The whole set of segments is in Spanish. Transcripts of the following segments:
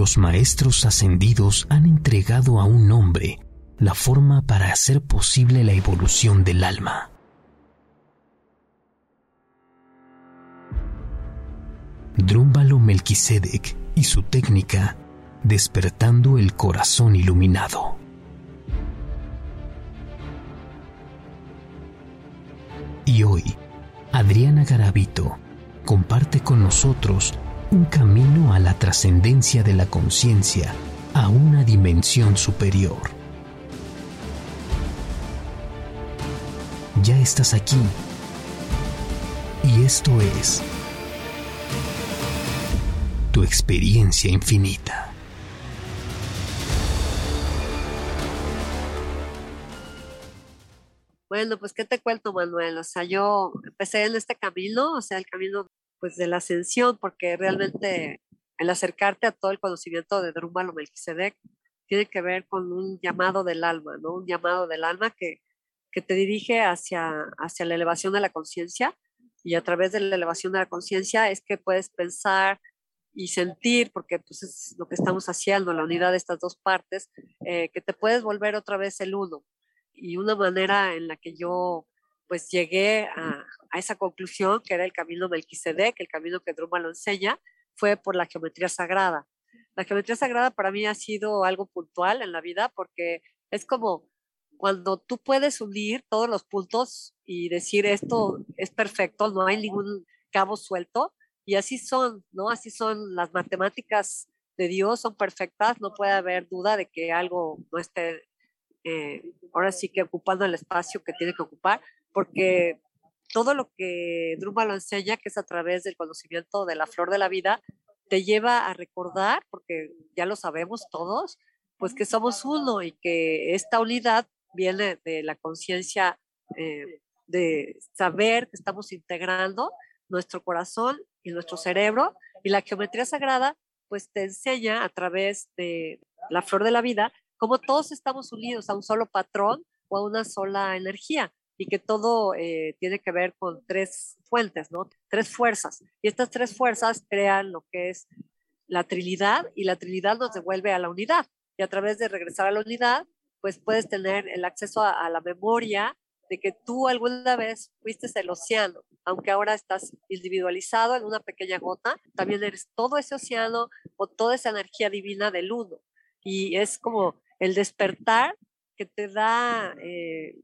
los maestros ascendidos han entregado a un hombre la forma para hacer posible la evolución del alma. Drúmbalo Melquisedec y su técnica despertando el corazón iluminado. Y hoy, Adriana Garavito comparte con nosotros un camino a la trascendencia de la conciencia a una dimensión superior. Ya estás aquí. Y esto es tu experiencia infinita. Bueno, pues qué te cuento, Manuel. O sea, yo empecé en este camino, o sea, el camino pues de la ascensión, porque realmente el acercarte a todo el conocimiento de Drúmbalo Melquisedec tiene que ver con un llamado del alma, ¿no? Un llamado del alma que, que te dirige hacia, hacia la elevación de la conciencia y a través de la elevación de la conciencia es que puedes pensar y sentir, porque pues es lo que estamos haciendo, la unidad de estas dos partes, eh, que te puedes volver otra vez el uno. Y una manera en la que yo pues llegué a, a esa conclusión, que era el camino Melquisedec, el camino que Druma lo enseña, fue por la geometría sagrada. La geometría sagrada para mí ha sido algo puntual en la vida porque es como cuando tú puedes unir todos los puntos y decir esto es perfecto, no hay ningún cabo suelto, y así son, ¿no? Así son las matemáticas de Dios, son perfectas, no puede haber duda de que algo no esté eh, ahora sí que ocupando el espacio que tiene que ocupar, porque todo lo que Druma lo enseña, que es a través del conocimiento de la flor de la vida, te lleva a recordar, porque ya lo sabemos todos, pues que somos uno y que esta unidad viene de la conciencia eh, de saber que estamos integrando nuestro corazón y nuestro cerebro y la geometría sagrada pues te enseña a través de la flor de la vida cómo todos estamos unidos a un solo patrón o a una sola energía y que todo eh, tiene que ver con tres fuentes, ¿no? Tres fuerzas. Y estas tres fuerzas crean lo que es la trinidad y la trinidad nos devuelve a la unidad. Y a través de regresar a la unidad, pues puedes tener el acceso a, la memoria de que tú alguna vez fuiste el océano, aunque ahora estás individualizado en una pequeña gota, también eres todo ese océano o toda esa energía divina del uno. Y es como el despertar que te da eh,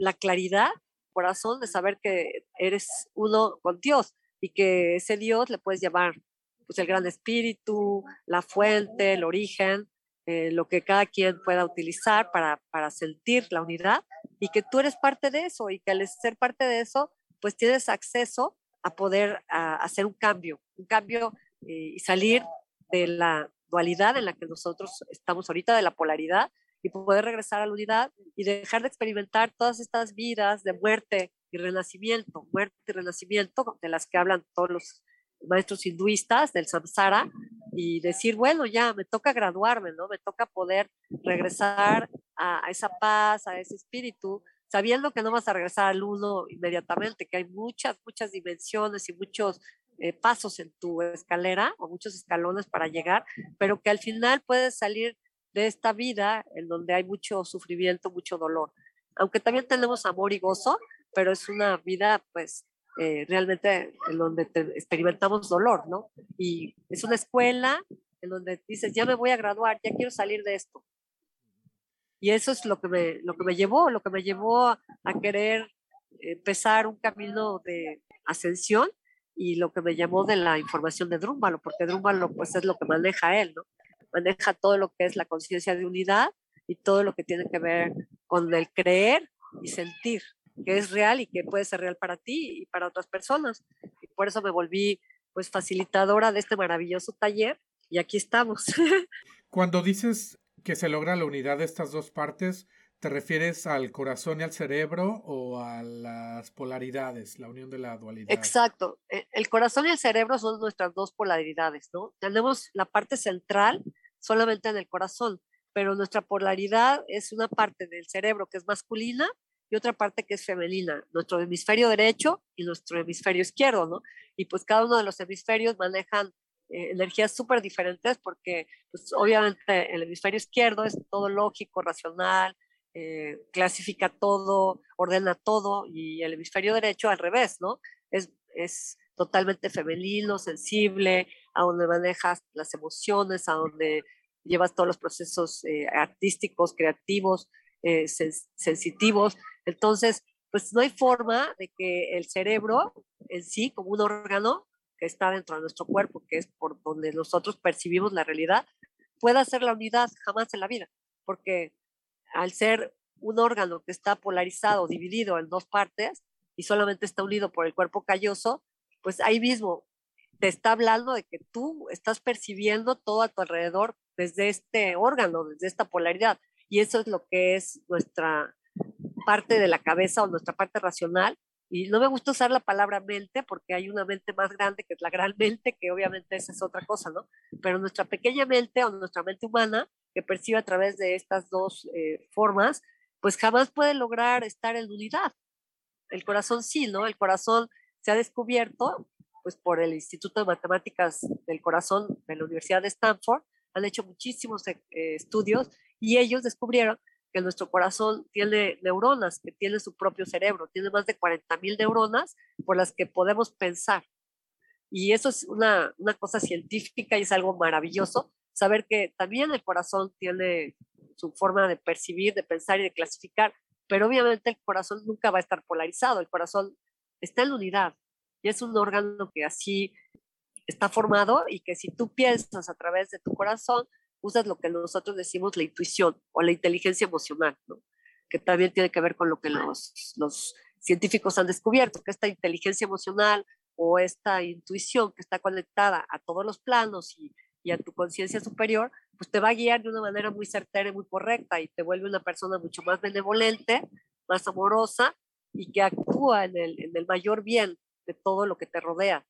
la claridad, corazón, de saber que eres uno con Dios y que ese Dios le puedes llamar pues, el gran espíritu, la fuente, el origen, eh, lo que cada quien pueda utilizar para, para sentir la unidad y que tú eres parte de eso y que al ser parte de eso, pues tienes acceso a poder hacer un cambio, un cambio eh, y salir de la dualidad en la que nosotros estamos ahorita, de la polaridad, y poder regresar a la unidad y dejar de experimentar todas estas vidas de muerte y renacimiento, muerte y renacimiento, de las que hablan todos los maestros hinduistas del samsara, y decir, bueno, ya me toca graduarme, ¿no? Me toca poder regresar a, esa paz, a ese espíritu, sabiendo que no vas a regresar al uno inmediatamente, que hay muchas, muchas dimensiones y muchos eh, pasos en tu escalera o muchos escalones para llegar, pero que al final puedes salir de esta vida en donde hay mucho sufrimiento, mucho dolor. Aunque también tenemos amor y gozo, pero es una vida pues eh, realmente en donde experimentamos dolor, ¿no? Y es una escuela en donde dices, ya me voy a graduar, ya quiero salir de esto. Y eso es lo que me, lo que me llevó, lo que me llevó a, querer empezar un camino de ascensión y lo que me llamó de la información de Drúmbalo, porque Drúmbalo pues es lo que maneja él, ¿no? Maneja todo lo que es la conciencia de unidad y todo lo que tiene que ver con el creer y sentir, que es real y que puede ser real para ti y para otras personas. Y por eso me volví pues facilitadora de este maravilloso taller y aquí estamos. Cuando dices que se logra la unidad de estas dos partes, ¿Te refieres al corazón y al cerebro o a las polaridades, la unión de la dualidad? Exacto. E, el corazón y el cerebro son nuestras dos polaridades, ¿no? Tenemos la parte central solamente en el corazón, pero nuestra polaridad es una parte del cerebro que es masculina y otra parte que es femenina, nuestro hemisferio derecho y nuestro hemisferio izquierdo, ¿no? Y pues cada uno de los hemisferios manejan eh, energías súper diferentes porque pues, obviamente el hemisferio izquierdo es todo lógico, racional, eh, clasifica todo, ordena todo y el hemisferio derecho al revés, ¿no? Es, es totalmente femenino, sensible, a donde manejas las emociones, a donde llevas todos los procesos eh, artísticos, creativos, sensitivos. Entonces, pues no hay forma de que el cerebro en sí, como un órgano que está dentro de nuestro cuerpo, que es por donde nosotros percibimos la realidad, pueda ser la unidad jamás en la vida, porque al ser un órgano que está polarizado, dividido en dos partes y solamente está unido por el cuerpo calloso, pues ahí mismo te está hablando de que tú estás percibiendo todo a tu alrededor desde este órgano, desde esta polaridad. Y eso es lo que es nuestra parte de la cabeza o nuestra parte racional. Y no me gusta usar la palabra mente porque hay una mente más grande que es la gran mente, que obviamente esa es otra cosa, ¿no? Pero nuestra pequeña mente o nuestra mente humana que percibe a través de estas dos eh, formas, pues jamás puede lograr estar en unidad. El corazón sí, ¿no? El corazón se ha descubierto, pues por el Instituto de Matemáticas del Corazón de la Universidad de Stanford, han hecho muchísimos eh, estudios y ellos descubrieron que nuestro corazón tiene neuronas, que tiene su propio cerebro, tiene más de 40 mil neuronas por las que podemos pensar. Y eso es una, una cosa científica y es algo maravilloso, saber que también el corazón tiene su forma de percibir, de pensar y de clasificar, pero obviamente el corazón nunca va a estar polarizado, el corazón está en unidad y es un órgano que así está formado y que si tú piensas a través de tu corazón, usas lo que nosotros decimos la intuición o la inteligencia emocional, ¿no? que también tiene que ver con lo que los, los científicos han descubierto, que esta inteligencia emocional o esta intuición que está conectada a todos los planos y, y a tu conciencia superior, pues te va a guiar de una manera muy certera y muy correcta y te vuelve una persona mucho más benevolente, más amorosa y que actúa en el, en el mayor bien de todo lo que te rodea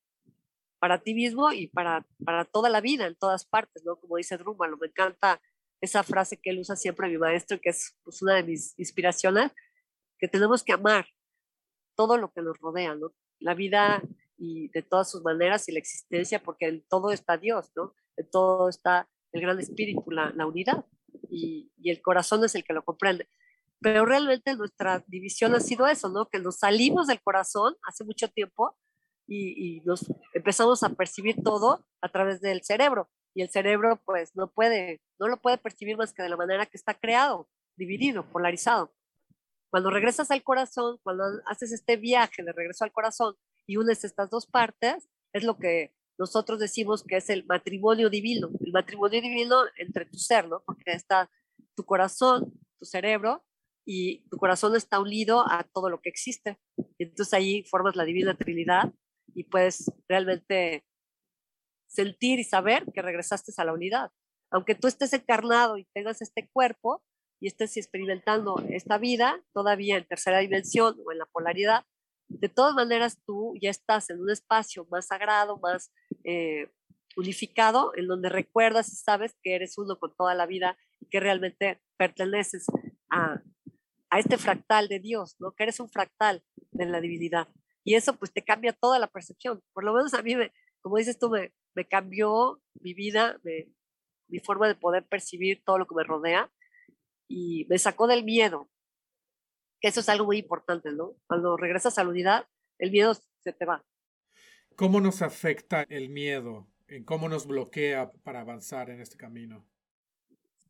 para ti mismo y para, para toda la vida, en todas partes, ¿no? Como dice Drúmalo, me encanta esa frase que él usa siempre, mi maestro, que es pues, una de mis inspiraciones, que tenemos que amar todo lo que nos rodea, ¿no? La vida y de todas sus maneras y la existencia, porque en todo está Dios, ¿no? En todo está el gran espíritu, la, la unidad, y, y el corazón es el que lo comprende. Pero realmente nuestra división ha sido eso, ¿no? Que nos salimos del corazón hace mucho tiempo y, nos empezamos a percibir todo a través del cerebro. Y el cerebro pues no puede, no lo puede percibir más que de la manera que está creado, dividido, polarizado. Cuando regresas al corazón, cuando haces este viaje de regreso al corazón y unes estas dos partes, es lo que nosotros decimos que es el matrimonio divino, el matrimonio divino entre tu ser, ¿no? Porque está tu corazón, tu cerebro, y tu corazón está unido a todo lo que existe. Entonces ahí formas la divina trinidad y puedes realmente sentir y saber que regresaste a la unidad. Aunque tú estés encarnado y tengas este cuerpo y estés experimentando esta vida todavía en tercera dimensión o en la polaridad, de todas maneras tú ya estás en un espacio más sagrado, más eh, unificado, en donde recuerdas y sabes que eres uno con toda la vida y que realmente perteneces a, a este fractal de Dios, ¿no? que eres un fractal de la divinidad. Y eso pues te cambia toda la percepción. Por lo menos a mí, me, como dices tú, me, me cambió mi vida, mi forma de poder percibir todo lo que me rodea y me sacó del miedo, que eso es algo muy importante, ¿no? Cuando regresas a la unidad, el miedo se te va. ¿Cómo nos afecta el miedo? ¿En cómo nos bloquea para avanzar en este camino?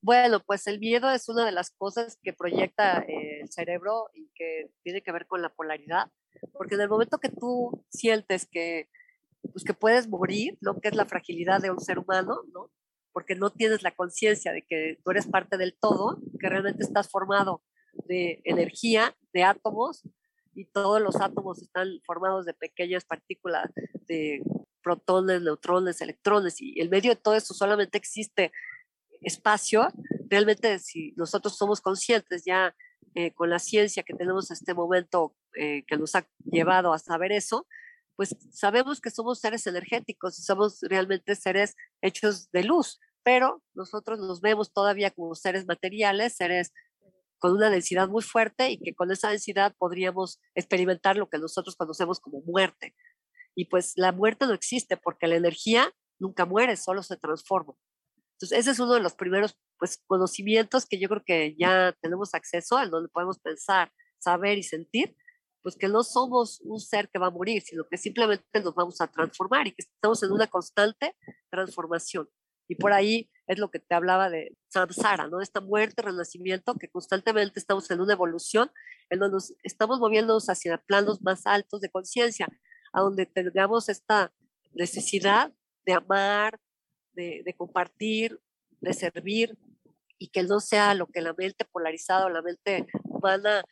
Bueno, pues el miedo es una de las cosas que proyecta el cerebro y que tiene que ver con la polaridad, porque en el momento que tú sientes que, pues que puedes morir, lo que es la fragilidad de un ser humano, ¿no? Porque no tienes la conciencia de que tú eres parte del todo, que realmente estás formado de energía, de átomos, y todos los átomos están formados de pequeñas partículas de protones, neutrones, electrones, y el medio de todo eso solamente existe espacio, realmente si nosotros somos conscientes ya eh, con la ciencia que tenemos en este momento eh, que nos ha llevado a saber eso, pues sabemos que somos seres energéticos y somos realmente seres hechos de luz, pero nosotros nos vemos todavía como seres materiales, seres con una densidad muy fuerte y que con esa densidad podríamos experimentar lo que nosotros conocemos como muerte. Y pues la muerte no existe porque la energía nunca muere, solo se transforma. Entonces, ese es uno de los primeros pues, conocimientos que yo creo que ya tenemos acceso, en donde podemos pensar, saber y sentir, pues que no somos un ser que va a morir, sino que simplemente nos vamos a transformar y que estamos en una constante transformación. Y por ahí es lo que te hablaba de samsara, ¿no? Esta muerte, renacimiento, que constantemente estamos en una evolución, en donde nos estamos moviéndonos hacia planos más altos de conciencia, a donde tengamos esta necesidad de amar, de, compartir, de servir, y que no sea lo que la mente polarizada o la mente humana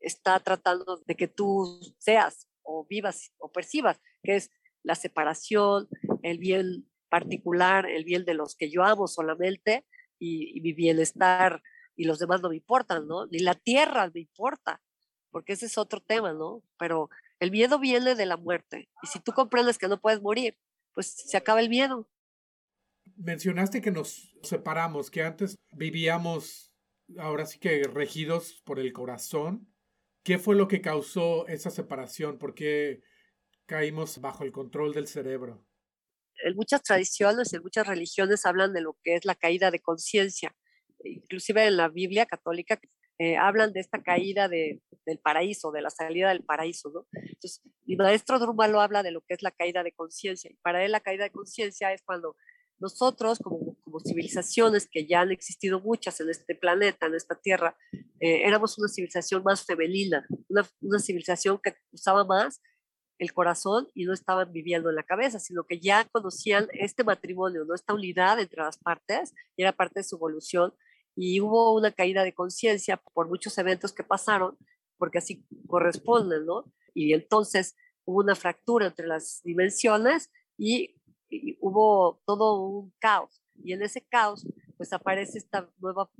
está tratando de que tú seas o vivas o percibas, que es la separación, el bien particular, el bien de los que yo amo solamente y, mi bienestar y los demás no me importan, ¿no? Ni la tierra me importa, porque ese es otro tema, ¿no? Pero el miedo viene de la muerte y si tú comprendes que no puedes morir, pues se acaba el miedo. Mencionaste que nos separamos, que antes vivíamos ahora sí que regidos por el corazón ¿Qué fue lo que causó esa separación? ¿Por qué caímos bajo el control del cerebro? En muchas tradiciones, en muchas religiones hablan de lo que es la caída de conciencia. Inclusive en la Biblia católica eh, hablan de esta caída de, del paraíso, de la salida del paraíso. ¿no? Entonces, mi maestro lo habla de lo que es la caída de conciencia. Y para él la caída de conciencia es cuando nosotros como, como, civilizaciones que ya han existido muchas en este planeta, en esta tierra, eh, éramos una civilización más femenina, una, una, civilización que usaba más el corazón y no estaban viviendo en la cabeza, sino que ya conocían este matrimonio, ¿no? esta unidad entre las partes, y era parte de su evolución, y hubo una caída de conciencia por muchos eventos que pasaron, porque así corresponden, ¿no? Y entonces hubo una fractura entre las dimensiones y hubo todo un caos. Y en ese caos, pues aparece esta nueva,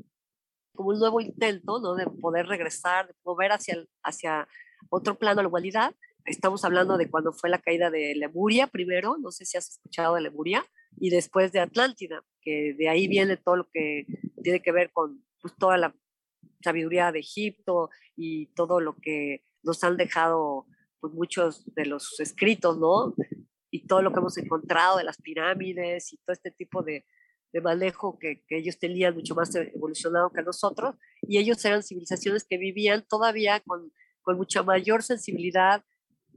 como un nuevo intento, ¿no? De poder regresar, de mover hacia, hacia otro plano, la humanidad. Estamos hablando de cuando fue la caída de Lemuria primero, no sé si has escuchado de Lemuria, y después de Atlántida, que de ahí viene todo lo que tiene que ver con pues, toda la sabiduría de Egipto y todo lo que nos han dejado pues, muchos de los escritos, ¿no? Y todo lo que hemos encontrado de las pirámides y todo este tipo de, de manejo que, que, ellos tenían mucho más evolucionado que nosotros, y ellos eran civilizaciones que vivían todavía con, con mucha mayor sensibilidad,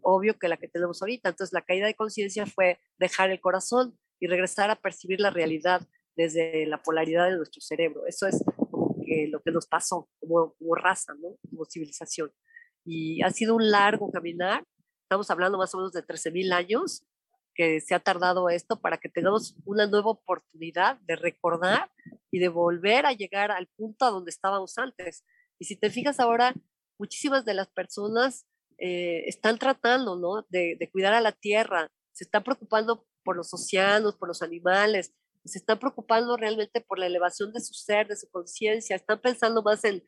obvio, que la que tenemos ahorita. Entonces la caída de conciencia fue dejar el corazón y regresar a percibir la realidad desde la polaridad de nuestro cerebro. Eso es como que lo que nos pasó como, como raza, ¿no? como civilización. Y ha sido un largo caminar, estamos hablando más o menos de 13.000 años, que se ha tardado esto para que tengamos una nueva oportunidad de recordar y de volver a llegar al punto a donde estábamos antes. Y si te fijas ahora, muchísimas de las personas eh, están tratando ¿no? de, de, cuidar a la tierra, se están preocupando por los océanos, por los animales, se están preocupando realmente por la elevación de su ser, de su conciencia, están pensando más en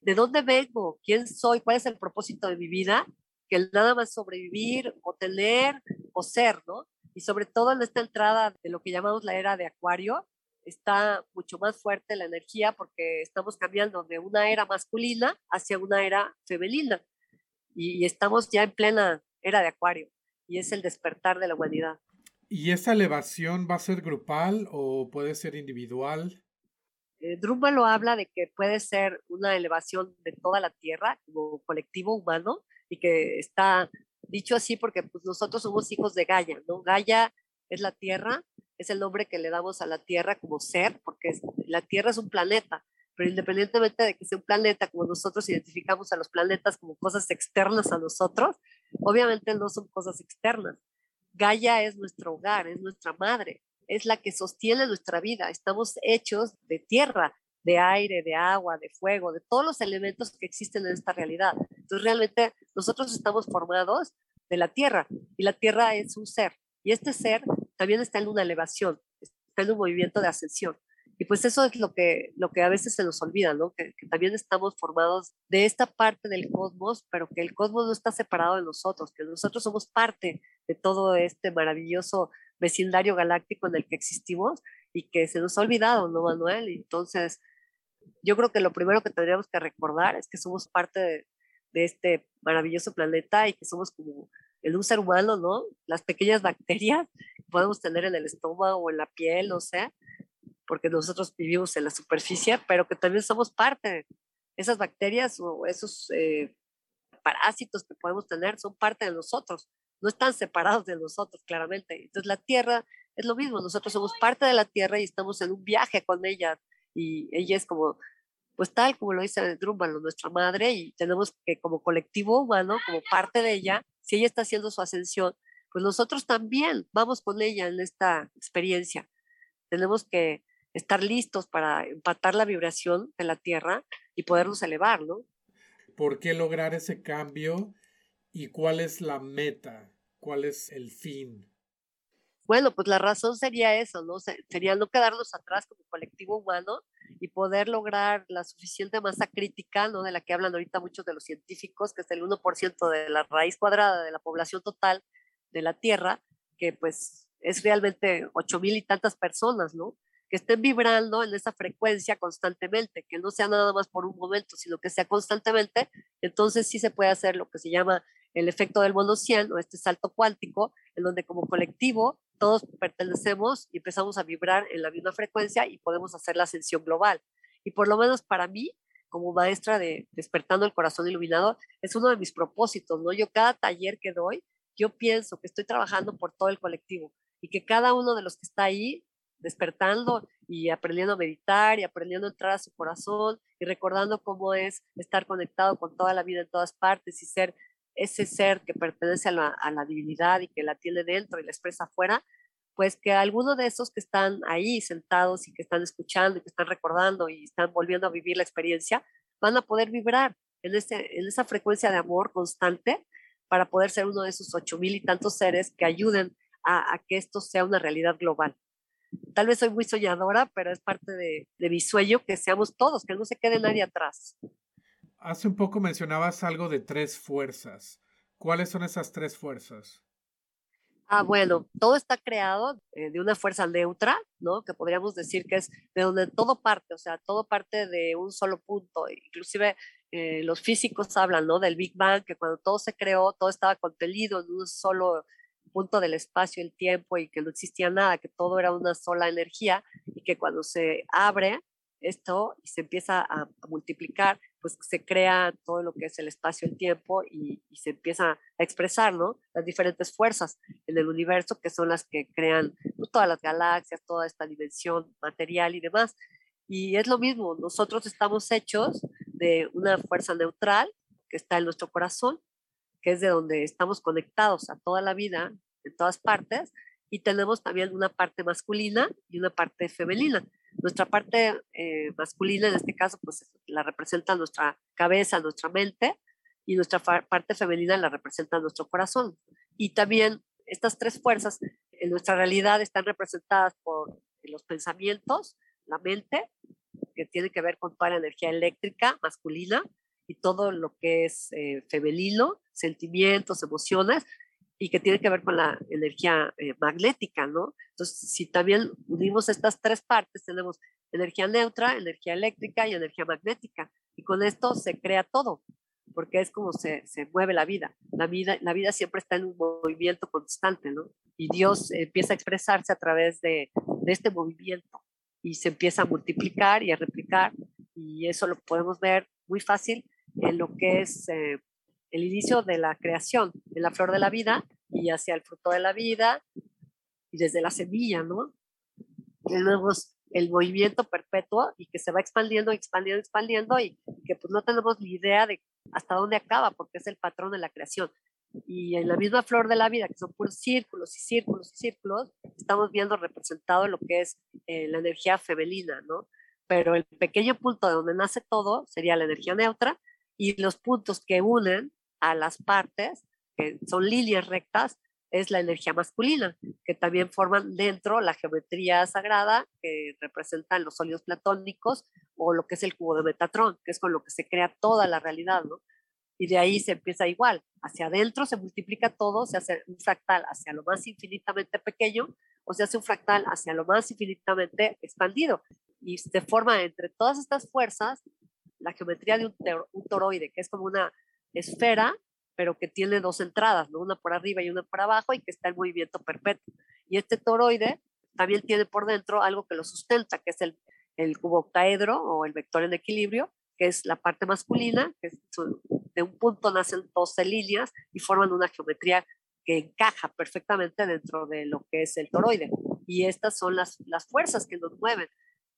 de dónde vengo, quién soy, cuál es el propósito de mi vida, que nada más sobrevivir o tener o ser, ¿no? Y sobre todo en esta entrada de lo que llamamos la era de Acuario, está mucho más fuerte la energía porque estamos cambiando de una era masculina hacia una era femenina. Y, estamos ya en plena era de Acuario y es el despertar de la humanidad. ¿Y esa elevación va a ser grupal o puede ser individual? Eh, lo habla de que puede ser una elevación de toda la Tierra como colectivo humano y que está dicho así porque pues, nosotros somos hijos de Gaia, ¿no? Gaia es la Tierra, es el nombre que le damos a la Tierra como ser, porque la Tierra es un planeta, pero independientemente de que sea un planeta, como nosotros identificamos a los planetas como cosas externas a nosotros, obviamente no son cosas externas. Gaia es nuestro hogar, es nuestra madre, es la que sostiene nuestra vida. Estamos hechos de tierra, de aire, de agua, de fuego, de todos los elementos que existen en esta realidad. Entonces, realmente nosotros estamos formados de la tierra y la tierra es un ser. Y este ser también está en una elevación, está en un movimiento de ascensión. Y pues eso es lo que, lo que a veces se nos olvida, ¿no? Que, que, también estamos formados de esta parte del cosmos, pero que el cosmos no está separado de nosotros, que nosotros somos parte de todo este maravilloso vecindario galáctico en el que existimos y que se nos ha olvidado, ¿no, Manuel? Entonces, yo creo que lo primero que tendríamos que recordar es que somos parte de, este maravilloso planeta y que somos como en un ser humano, ¿no? Las pequeñas bacterias que podemos tener en el estómago o en la piel, no sé, porque nosotros vivimos en la superficie, pero que también somos parte. Esas bacterias o esos eh, parásitos que podemos tener son parte de nosotros, no están separados de nosotros, claramente. Entonces la Tierra es lo mismo, nosotros somos parte de la Tierra y estamos en un viaje con ella y ella es como, pues tal como lo dice Drummond, nuestra madre, y tenemos que como colectivo humano, como parte de ella, si ella está haciendo su ascensión, pues nosotros también vamos con ella en esta experiencia. Tenemos que estar listos para empatar la vibración de la Tierra y podernos elevar, ¿no? ¿Por qué lograr ese cambio y cuál es la meta? ¿Cuál es el fin? Bueno, pues la razón sería eso, ¿no? Sería no quedarnos atrás como colectivo humano y poder lograr la suficiente masa crítica, ¿no? De la que hablan ahorita muchos de los científicos, que es el 1% de la raíz cuadrada de la población total de la Tierra, que pues es realmente ocho mil y tantas personas, ¿no? Que estén vibrando en esa frecuencia constantemente, que no sea nada más por un momento, sino que sea constantemente, entonces sí se puede hacer lo que se llama el efecto del mono 100 o este salto cuántico, en donde como colectivo todos pertenecemos y empezamos a vibrar en la misma frecuencia y podemos hacer la ascensión global. Y por lo menos para mí, como maestra de Despertando el Corazón Iluminado, es uno de mis propósitos, ¿no? Yo cada taller que doy, yo pienso que estoy trabajando por todo el colectivo y que cada uno de los que está ahí despertando y aprendiendo a meditar y aprendiendo a entrar a su corazón y recordando cómo es estar conectado con toda la vida en todas partes y ser ese ser que pertenece a la, divinidad y que la tiene dentro y la expresa afuera, pues que alguno de esos que están ahí sentados y que están escuchando y que están recordando y están volviendo a vivir la experiencia, van a poder vibrar en, ese, en esa frecuencia de amor constante para poder ser uno de esos ocho mil y tantos seres que ayuden a, que esto sea una realidad global. Tal vez soy muy soñadora, pero es parte de, de mi sueño que seamos todos, que no se quede nadie atrás. Hace un poco mencionabas algo de tres fuerzas. ¿Cuáles son esas tres fuerzas? Ah, bueno, todo está creado eh, de una fuerza neutra, ¿no? Que podríamos decir que es de donde todo parte, o sea, todo parte de un solo punto. Inclusive eh, los físicos hablan, ¿no? Del Big Bang, que cuando todo se creó, todo estaba contenido en un solo punto del espacio, el tiempo, y que no existía nada, que todo era una sola energía, y que cuando se abre esto y se empieza a multiplicar, pues se crea todo lo que es el espacio, el tiempo y, se empieza a expresar, ¿no? Las diferentes fuerzas en el universo que son las que crean pues, todas las galaxias, toda esta dimensión material y demás. Y es lo mismo, nosotros estamos hechos de una fuerza neutral que está en nuestro corazón, que es de donde estamos conectados a toda la vida, en todas partes, y tenemos también una parte masculina y una parte femenina. Nuestra parte eh, masculina, en este caso, pues la representa nuestra cabeza, nuestra mente, y nuestra parte femenina la representa nuestro corazón. Y también estas tres fuerzas en nuestra realidad están representadas por los pensamientos, la mente, que tiene que ver con toda la energía eléctrica masculina, y todo lo que es eh, femenino, sentimientos, emociones, y que tiene que ver con la energía eh, magnética, ¿no? Entonces, si también unimos estas tres partes, tenemos energía neutra, energía eléctrica y energía magnética. Y con esto se crea todo, porque es como se, se mueve la vida. La, vida. la vida siempre está en un movimiento constante, ¿no? Y Dios empieza a expresarse a través de, de este movimiento y se empieza a multiplicar y a replicar. Y eso lo podemos ver muy fácil en lo que es eh, el inicio de la creación, de la flor de la vida y hacia el fruto de la vida y desde la semilla, ¿no? Tenemos el movimiento perpetuo y que se va expandiendo, expandiendo, expandiendo y que pues no tenemos ni idea de hasta dónde acaba porque es el patrón de la creación. Y en la misma flor de la vida, que son puros círculos y círculos y círculos, estamos viendo representado lo que es eh, la energía femenina, ¿no? Pero el pequeño punto de donde nace todo sería la energía neutra y los puntos que unen a las partes, que son líneas rectas, es la energía masculina, que también forman dentro la geometría sagrada, que representan los sólidos platónicos, o lo que es el cubo de Metatrón, que es con lo que se crea toda la realidad, ¿no? Y de ahí se empieza igual, hacia adentro se multiplica todo, se hace un fractal hacia lo más infinitamente pequeño, o se hace un fractal hacia lo más infinitamente expandido. Y se forma entre todas estas fuerzas la geometría de un, un toroide, que es como una esfera pero que tiene dos entradas, ¿no? una por arriba y una por abajo, y que está en movimiento perpetuo. Y este toroide también tiene por dentro algo que lo sustenta, que es el, el cubo octaedro o el vector en equilibrio, que es la parte masculina, que de un punto nacen 12 líneas y forman una geometría que encaja perfectamente dentro de lo que es el toroide. Y estas son las, las fuerzas que nos mueven.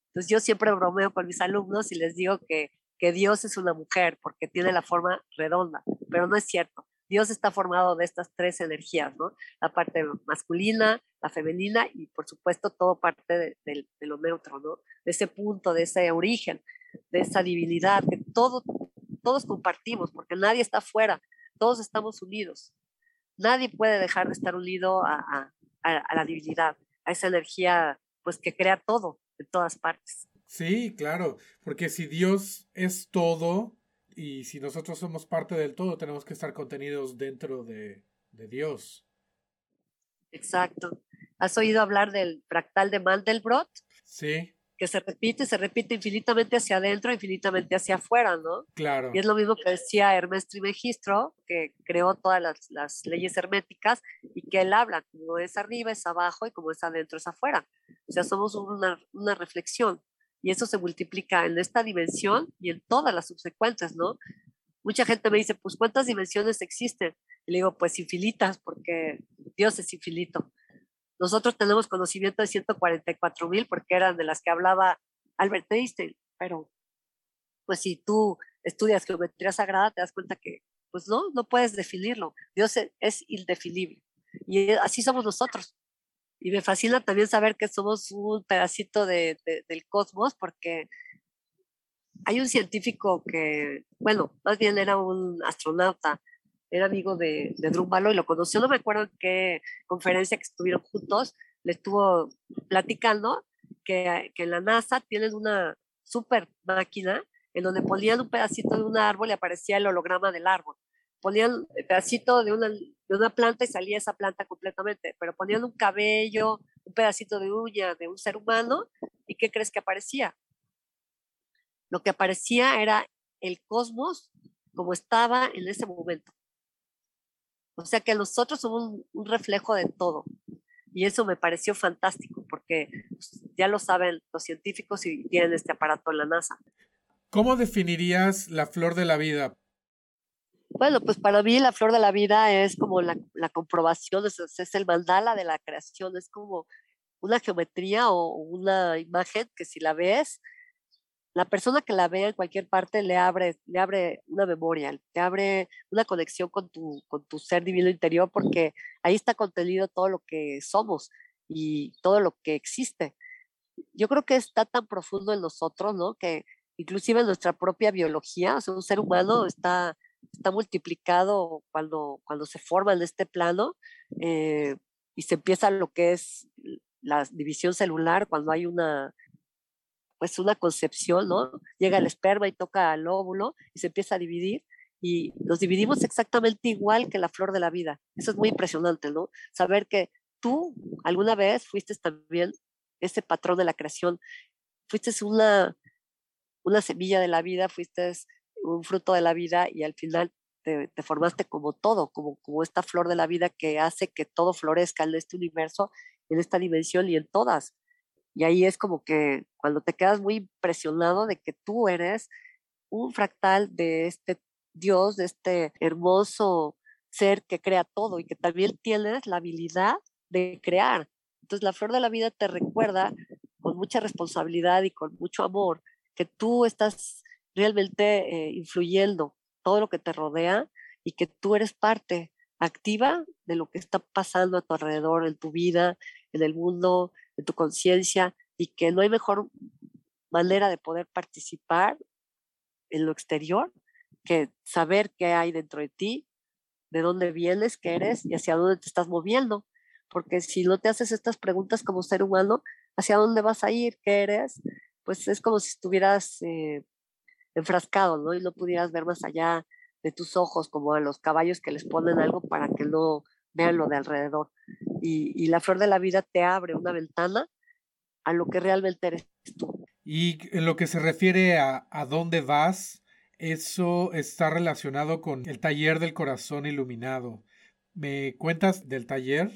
Entonces yo siempre bromeo con mis alumnos y les digo que que Dios es una mujer porque tiene la forma redonda, pero no es cierto. Dios está formado de estas tres energías, ¿no? La parte masculina, la femenina y por supuesto todo parte de, lo neutro, ¿no? De ese punto, de ese origen, de esa divinidad que todo, todos compartimos, porque nadie está fuera, todos estamos unidos. Nadie puede dejar de estar unido a, a la divinidad, a esa energía pues que crea todo en todas partes. Sí, claro, porque si Dios es todo y si nosotros somos parte del todo, tenemos que estar contenidos dentro de, de Dios. Exacto. ¿Has oído hablar del fractal de Mandelbrot? Sí. Que se repite, se repite infinitamente hacia adentro, infinitamente hacia afuera, ¿no? Claro. Y es lo mismo que decía Hermes Trimegistro, que creó todas las, las leyes herméticas y que él habla, como es arriba es abajo y como es adentro es afuera. O sea, somos una, una reflexión y eso se multiplica en esta dimensión y en todas las subsecuentes, ¿no? Mucha gente me dice, pues ¿cuántas dimensiones existen? Y le digo, pues infinitas, porque Dios es infinito. Nosotros tenemos conocimiento de 144 mil porque eran de las que hablaba Albert Einstein, pero pues si tú estudias geometría sagrada te das cuenta que pues no, no puedes definirlo. Dios es, es indefinible. Y así somos nosotros. Y me fascina también saber que somos un pedacito de, del cosmos porque hay un científico que, bueno, más bien era un astronauta, era amigo de, de Drúmbalo y lo conoció, no me acuerdo en qué conferencia que estuvieron juntos, le estuvo platicando que, que en la NASA tienen una super máquina en donde ponían un pedacito de un árbol y aparecía el holograma del árbol. Ponían el pedacito de una, de una planta y salía esa planta completamente, pero ponían un cabello, un pedacito de uña de un ser humano, ¿y qué crees que aparecía? Lo que aparecía era el cosmos como estaba en ese momento. O sea que nosotros somos un, reflejo de todo. Y eso me pareció fantástico porque pues, ya lo saben los científicos y tienen este aparato en la NASA. ¿Cómo definirías la flor de la vida? Bueno, pues para mí la flor de la vida es como la, comprobación, es, es, el mandala de la creación, es como una geometría o una imagen que si la ves, la persona que la ve en cualquier parte le abre, le abre una memoria, le abre una conexión con tu, con tu ser divino interior, porque ahí está contenido todo lo que somos y todo lo que existe. Yo creo que está tan profundo en nosotros, ¿no? Que inclusive en nuestra propia biología, o sea, un ser humano está está multiplicado cuando, cuando se forma en este plano eh, y se empieza lo que es la división celular, cuando hay una, pues una concepción, ¿no? Llega el esperma y toca al óvulo y se empieza a dividir y nos dividimos exactamente igual que la flor de la vida. Eso es muy impresionante, ¿no? Saber que tú alguna vez fuiste también ese patrón de la creación, fuiste una, una semilla de la vida, fuiste un fruto de la vida y al final te, formaste como todo, como, como esta flor de la vida que hace que todo florezca en este universo, en esta dimensión y en todas. Y ahí es como que cuando te quedas muy impresionado de que tú eres un fractal de este Dios, de este hermoso ser que crea todo y que también tienes la habilidad de crear. Entonces la flor de la vida te recuerda con mucha responsabilidad y con mucho amor que tú estás realmente eh, influyendo todo lo que te rodea y que tú eres parte activa de lo que está pasando a tu alrededor, en tu vida, en el mundo, en tu conciencia, y que no hay mejor manera de poder participar en lo exterior que saber qué hay dentro de ti, de dónde vienes, qué eres y hacia dónde te estás moviendo. Porque si no te haces estas preguntas como ser humano, hacia dónde vas a ir, qué eres, pues es como si estuvieras eh, enfrascado, ¿no? Y no pudieras ver más allá de tus ojos, como a los caballos que les ponen algo para que no vean lo de alrededor. Y, la flor de la vida te abre una ventana a lo que realmente eres tú. Y en lo que se refiere a, a dónde vas, eso está relacionado con el taller del corazón iluminado. ¿Me cuentas del taller?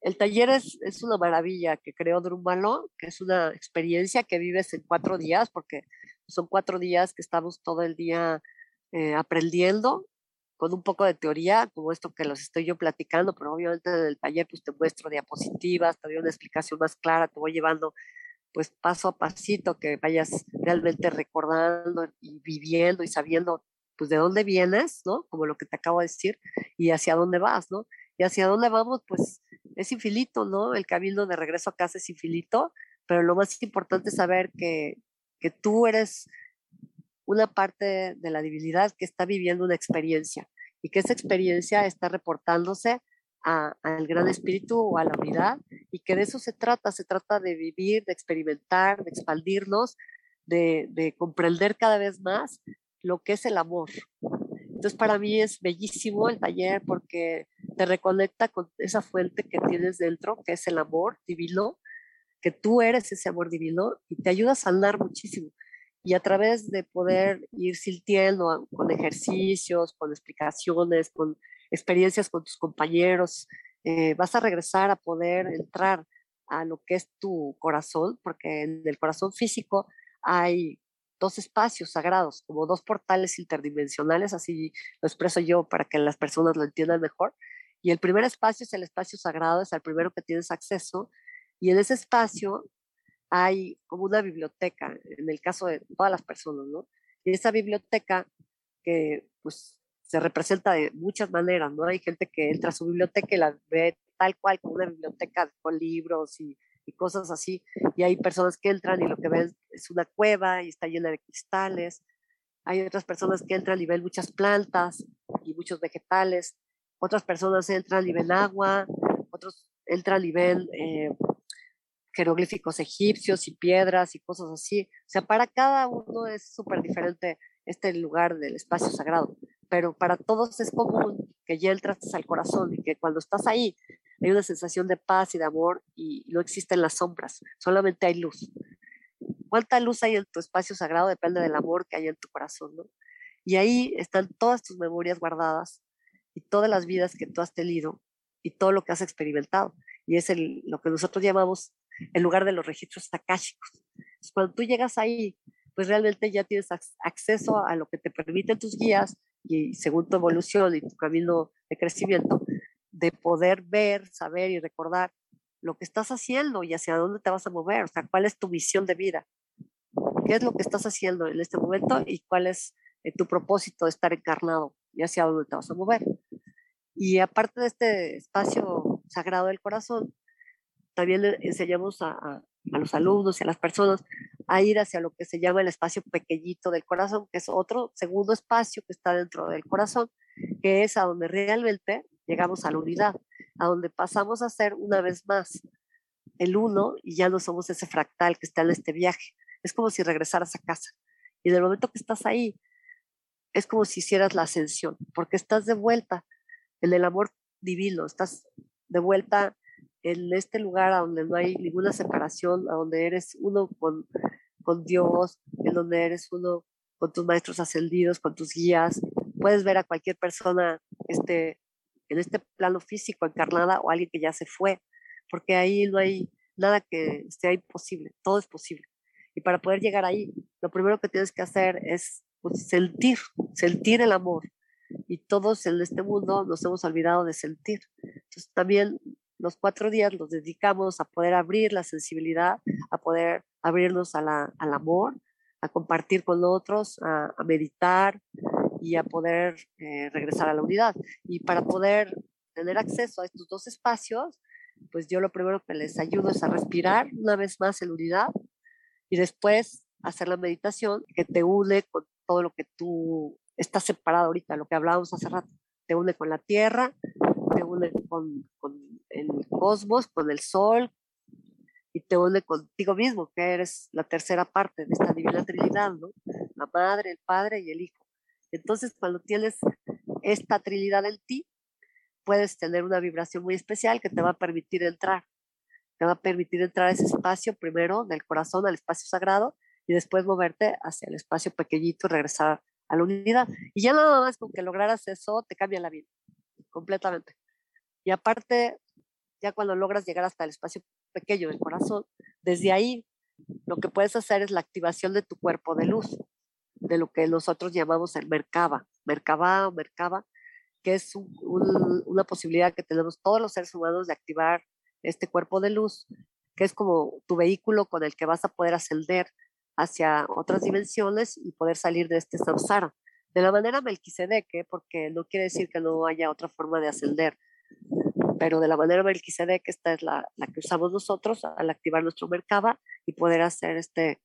El taller es, es una maravilla que creó Drúmbalo, que es una experiencia que vives en cuatro días, porque son cuatro días que estamos todo el día eh, aprendiendo con un poco de teoría, como esto que los estoy yo platicando, pero obviamente en el taller pues te muestro diapositivas, te doy una explicación más clara, te voy llevando pues paso a pasito, que vayas realmente recordando y viviendo y sabiendo pues de dónde vienes, ¿no? Como lo que te acabo de decir, y hacia dónde vas, ¿no? Y hacia dónde vamos, pues es infinito, ¿no? El camino de regreso a casa es infinito, pero lo más importante es saber que, que tú eres una parte de la divinidad que está viviendo una experiencia y que esa experiencia está reportándose al gran espíritu o a la unidad y que de eso se trata, se trata de vivir, de experimentar, de expandirnos, de, de comprender cada vez más lo que es el amor. Entonces para mí es bellísimo el taller porque te reconecta con esa fuente que tienes dentro, que es el amor divino, que tú eres ese amor divino y te ayuda a sanar muchísimo y a través de poder ir sintiendo con ejercicios, con explicaciones, con experiencias con tus compañeros, eh, vas a regresar a poder entrar a lo que es tu corazón, porque en el corazón físico hay dos espacios sagrados, como dos portales interdimensionales, así lo expreso yo para que las personas lo entiendan mejor. Y el primer espacio es el espacio sagrado, es el primero que tienes acceso, y en ese espacio hay como una biblioteca, en el caso de todas las personas, ¿no? Y esa biblioteca que pues se representa de muchas maneras, ¿no? Hay gente que entra a su biblioteca y la ve tal cual como una biblioteca con libros y, y cosas así, y hay personas que entran y lo que ven es una cueva y está llena de cristales, hay otras personas que entran y ven muchas plantas y muchos vegetales, otras personas entran y ven agua, otros entran y ven eh, jeroglíficos egipcios y piedras y cosas así. O sea, para cada uno es súper diferente este lugar del espacio sagrado, pero para todos es común que ya entraste al corazón y que cuando estás ahí hay una sensación de paz y de amor y no existen las sombras, solamente hay luz. ¿Cuánta luz hay en tu espacio sagrado? Depende del amor que hay en tu corazón, ¿no? Y ahí están todas tus memorias guardadas y todas las vidas que tú has tenido y todo lo que has experimentado. Y es el, lo que nosotros llamamos en lugar de los registros akáshicos. Cuando tú llegas ahí, pues realmente ya tienes acceso a lo que te permiten tus guías y según tu evolución y tu camino de crecimiento, de poder ver, saber y recordar lo que estás haciendo y hacia dónde te vas a mover, o sea, cuál es tu visión de vida, qué es lo que estás haciendo en este momento y cuál es eh, tu propósito de estar encarnado y hacia dónde te vas a mover. Y aparte de este espacio sagrado del corazón, también enseñamos a, los alumnos y a las personas a ir hacia lo que se llama el espacio pequeñito del corazón, que es otro segundo espacio que está dentro del corazón, que es a donde realmente llegamos a la unidad, a donde pasamos a ser una vez más el uno y ya no somos ese fractal que está en este viaje. Es como si regresaras a casa. Y en el momento que estás ahí, es como si hicieras la ascensión, porque estás de vuelta en el amor divino, estás de vuelta en este lugar donde no hay ninguna separación, a donde eres uno con, con Dios, en donde eres uno con tus maestros ascendidos, con tus guías. Puedes ver a cualquier persona este, en este plano físico encarnada o alguien que ya se fue, porque ahí no hay nada que sea imposible, todo es posible. Y para poder llegar ahí, lo primero que tienes que hacer es pues, sentir, sentir el amor. Y todos en este mundo nos hemos olvidado de sentir. Entonces también los cuatro días los dedicamos a poder abrir la sensibilidad, a poder abrirnos al amor, a compartir con otros, a, meditar y a poder eh, regresar a la unidad. Y para poder tener acceso a estos dos espacios, pues yo lo primero que les ayudo es a respirar una vez más en unidad y después hacer la meditación que te une con todo lo que tú estás separado ahorita, lo que hablábamos hace rato. Te une con la tierra, te une con, con el cosmos, con el sol, y te une contigo mismo, que eres la tercera parte de esta divina trinidad, ¿no? La madre, el padre y el hijo. Entonces, cuando tienes esta trinidad en ti, puedes tener una vibración muy especial que te va a permitir entrar. Te va a permitir entrar a ese espacio primero del corazón, al espacio sagrado, y después moverte hacia el espacio pequeñito y regresar a la unidad. Y ya nada más con que lograras eso, te cambia la vida, completamente. Y aparte, ya cuando logras llegar hasta el espacio pequeño del corazón, desde ahí lo que puedes hacer es la activación de tu cuerpo de luz, de lo que nosotros llamamos el Merkaba, Merkaba o Merkaba, que es una posibilidad que tenemos todos los seres humanos de activar este cuerpo de luz, que es como tu vehículo con el que vas a poder ascender hacia otras dimensiones y poder salir de este samsara. De la manera Melquisedeque, porque no quiere decir que no haya otra forma de ascender, pero de la manera Melquisedeque, esta es la, la que usamos nosotros al activar nuestro Merkaba y poder hacer este,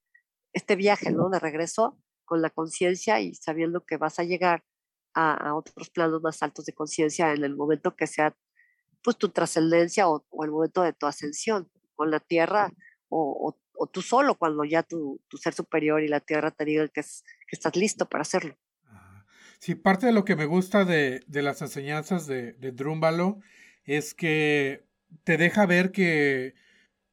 este viaje ¿no? de regreso con la conciencia y sabiendo que vas a llegar a, otros planos más altos de conciencia en el momento que sea pues tu trascendencia o, el momento de tu ascensión con la tierra o, tú solo cuando ya tu, ser superior y la tierra te digan que, es, que estás listo para hacerlo. Sí, parte de lo que me gusta de, las enseñanzas de, de Drúmbalo es que te deja ver que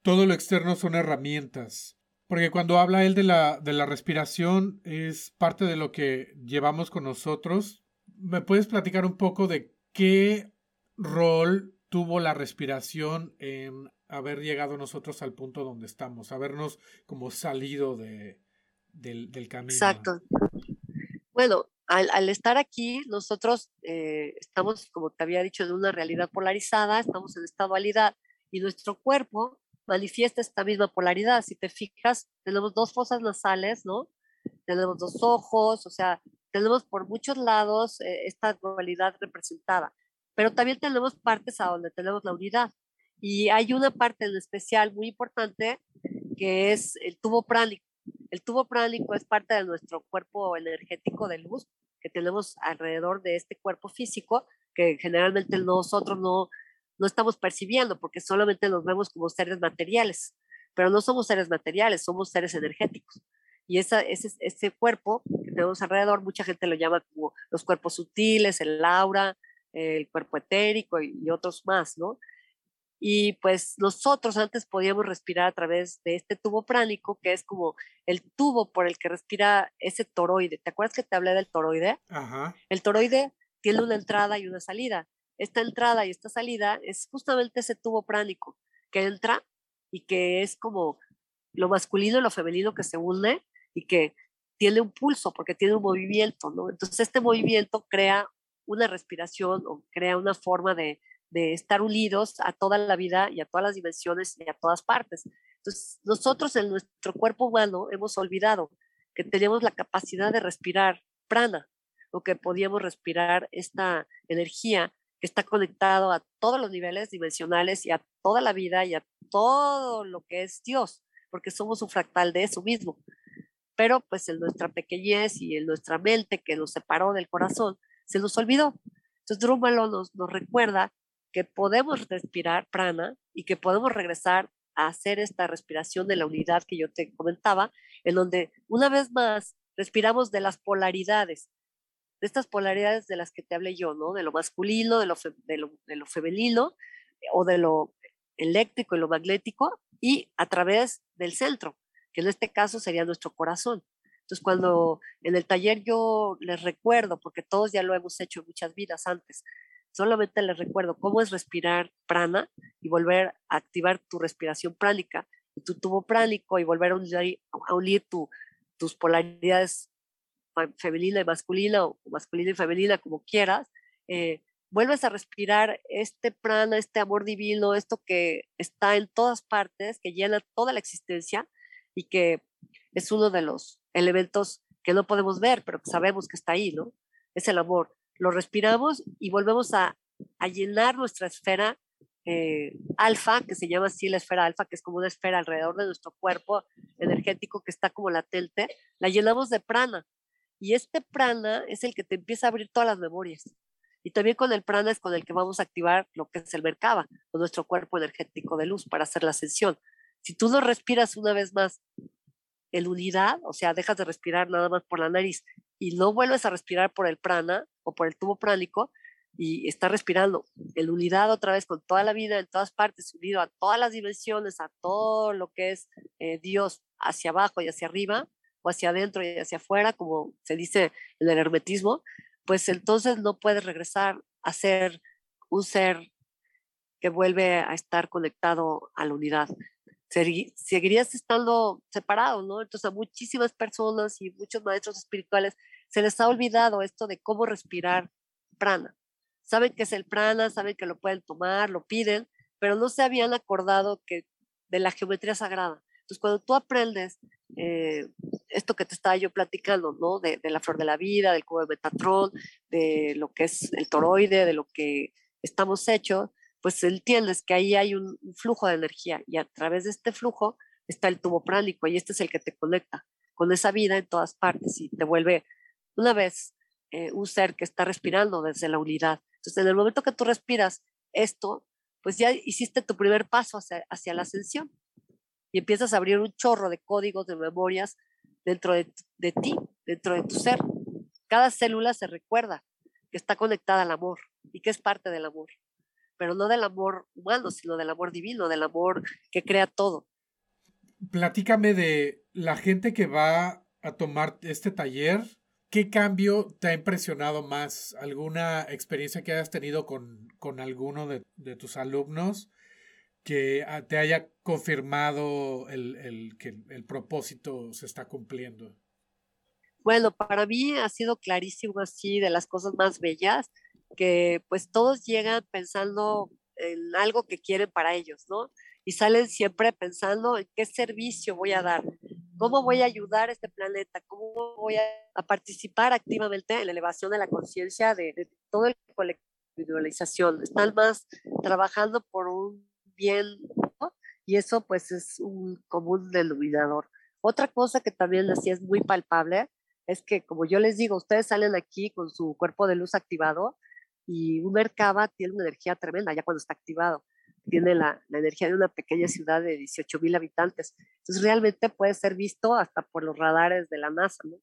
todo lo externo son herramientas. Porque cuando habla él de la, de la respiración es parte de lo que llevamos con nosotros ¿me puedes platicar un poco de qué rol tuvo la respiración en haber llegado nosotros al punto donde estamos, habernos como salido de, del, del camino? Exacto. Bueno, al, estar aquí, nosotros eh, estamos, como te había dicho, en una realidad polarizada, estamos en esta dualidad y nuestro cuerpo manifiesta esta misma polaridad. Si te fijas, tenemos dos fosas nasales, ¿no? Tenemos dos ojos, o sea, tenemos por muchos lados eh, esta dualidad representada, pero también tenemos partes a donde tenemos la unidad. Y hay una parte en especial muy importante que es el tubo pránico. El tubo pránico es parte de nuestro cuerpo energético de luz que tenemos alrededor de este cuerpo físico que generalmente nosotros no, no estamos percibiendo porque solamente nos vemos como seres materiales, pero no somos seres materiales, somos seres energéticos. Y esa, ese, ese cuerpo que tenemos alrededor, mucha gente lo llama como los cuerpos sutiles, el aura, el cuerpo etérico y, otros más, ¿no? Y pues nosotros antes podíamos respirar a través de este tubo pránico, que es como el tubo por el que respira ese toroide. ¿Te acuerdas que te hablé del toroide? Ajá. El toroide tiene una entrada y una salida. Esta entrada y esta salida es justamente ese tubo pránico que entra y que es como lo masculino y lo femenino que se une y que tiene un pulso porque tiene un movimiento, ¿no? Entonces este movimiento crea una respiración o crea una forma de, de estar unidos a toda la vida y a todas las dimensiones y a todas partes. Entonces nosotros en nuestro cuerpo humano hemos olvidado que tenemos la capacidad de respirar prana o que podíamos respirar esta energía que está conectado a todos los niveles dimensionales y a toda la vida y a todo lo que es Dios, porque somos un fractal de eso mismo pero pues en nuestra pequeñez y en nuestra mente que nos separó del corazón, se nos olvidó. Entonces Drúmbalo nos, nos recuerda que podemos respirar prana y que podemos regresar a hacer esta respiración de la unidad que yo te comentaba, en donde una vez más respiramos de las polaridades, de estas polaridades de las que te hablé yo, ¿no? De lo masculino, de lo, de lo, femenino o de lo eléctrico y lo magnético y a través del centro, que en este caso sería nuestro corazón. Entonces, cuando en el taller yo les recuerdo, porque todos ya lo hemos hecho muchas vidas antes, solamente les recuerdo cómo es respirar prana y volver a activar tu respiración pránica tu tubo pránico y volver a unir, a unir tu, tus polaridades femenina y masculina o masculina y femenina, como quieras, eh, vuelves a respirar este prana, este amor divino, esto que está en todas partes, que llena toda la existencia y que es uno de los elementos que no podemos ver, pero que sabemos que está ahí, ¿no? Es el amor. Lo respiramos y volvemos a, llenar nuestra esfera eh, alfa, que se llama así la esfera alfa, que es como una esfera alrededor de nuestro cuerpo energético que está como latente, la llenamos de prana. Y este prana es el que te empieza a abrir todas las memorias. Y también con el prana es con el que vamos a activar lo que es el Merkaba, con nuestro cuerpo energético de luz para hacer la ascensión. Si tú no respiras una vez más en unidad, o sea, dejas de respirar nada más por la nariz y no vuelves a respirar por el prana o por el tubo pránico y estás respirando en unidad otra vez con toda la vida, en todas partes, unido a todas las dimensiones, a todo lo que es eh, Dios hacia abajo y hacia arriba, o hacia adentro y hacia afuera, como se dice en el hermetismo, pues entonces no puedes regresar a ser un ser que vuelve a estar conectado a la unidad. Seguirías estando separado, ¿no? Entonces a muchísimas personas y muchos maestros espirituales se les ha olvidado esto de cómo respirar prana. Saben que es el prana, saben que lo pueden tomar, lo piden, pero no se habían acordado que de la geometría sagrada. Entonces, cuando tú aprendes eh, esto que te estaba yo platicando, ¿no? De, de, la flor de la vida, del cubo de Metatron, de lo que es el toroide, de lo que estamos hechos, pues entiendes que ahí hay un, flujo de energía y a través de este flujo está el tubo pránico y este es el que te conecta con esa vida en todas partes y te vuelve una vez eh, un ser que está respirando desde la unidad. Entonces, en el momento que tú respiras esto, pues ya hiciste tu primer paso hacia, hacia la ascensión y empiezas a abrir un chorro de códigos, de memorias dentro de, de ti, dentro de tu ser. Cada célula se recuerda que está conectada al amor y que es parte del amor pero no del amor humano, sino del amor divino, del amor que crea todo. Platícame de la gente que va a tomar este taller. ¿Qué cambio te ha impresionado más? ¿Alguna experiencia que hayas tenido con, con alguno de, de, tus alumnos que ah, te haya confirmado el, el, que el propósito se está cumpliendo? Bueno, para mí ha sido clarísimo así de las cosas más bellas que pues todos llegan pensando en algo que quieren para ellos, ¿no? Y salen siempre pensando en qué servicio voy a dar, cómo voy a ayudar a este planeta, cómo voy a, participar activamente en la elevación de la conciencia de, de, todo el colectivización. Están más trabajando por un bien, ¿no? Y eso pues es un común denominador. Otra cosa que también así es muy palpable es que, como yo les digo, ustedes salen aquí con su cuerpo de luz activado y un Merkaba tiene una energía tremenda ya cuando está activado. Tiene la, energía de una pequeña ciudad de 18 mil habitantes. Entonces realmente puede ser visto hasta por los radares de la NASA. ¿no?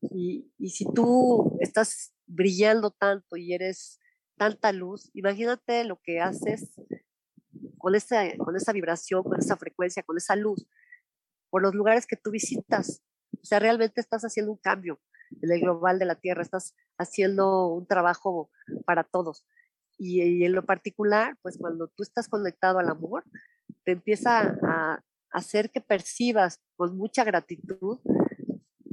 Y, y si tú estás brillando tanto y eres tanta luz, imagínate lo que haces con esa, con esa vibración, con esa frecuencia, con esa luz, por los lugares que tú visitas. O sea, realmente estás haciendo un cambio en el global de la Tierra, estás haciendo un trabajo para todos. Y, en lo particular, pues cuando tú estás conectado al amor, te empieza a hacer que percibas con mucha gratitud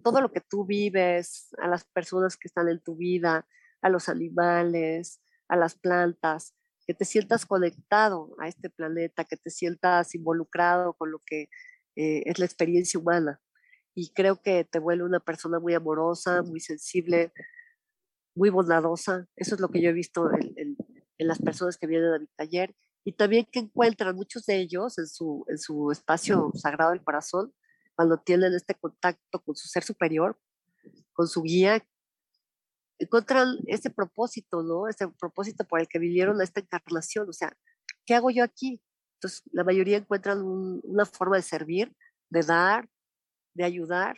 todo lo que tú vives, a las personas que están en tu vida, a los animales, a las plantas, que te sientas conectado a este planeta, que te sientas involucrado con lo que eh, es la experiencia humana y creo que te vuelve una persona muy amorosa, muy sensible, muy bondadosa. Eso es lo que yo he visto en, las personas que vienen a mi taller y también que encuentran muchos de ellos en su, en su espacio sagrado del corazón, cuando tienen este contacto con su ser superior, con su guía, encuentran ese propósito, ¿no? Ese propósito por el que vivieron esta encarnación. O sea, ¿qué hago yo aquí? Entonces, la mayoría encuentran una forma de servir, de dar, de ayudar,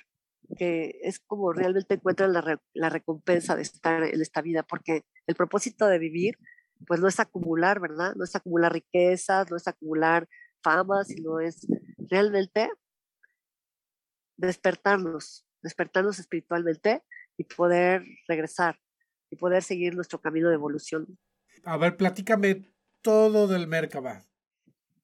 que es como realmente encuentran la, la, recompensa de estar en esta vida, porque el propósito de vivir, pues no es acumular, ¿verdad? No es acumular riquezas, no es acumular fama, sino es realmente despertarnos, despertarnos espiritualmente y poder regresar y poder seguir nuestro camino de evolución. A ver, platícame todo del Merkaba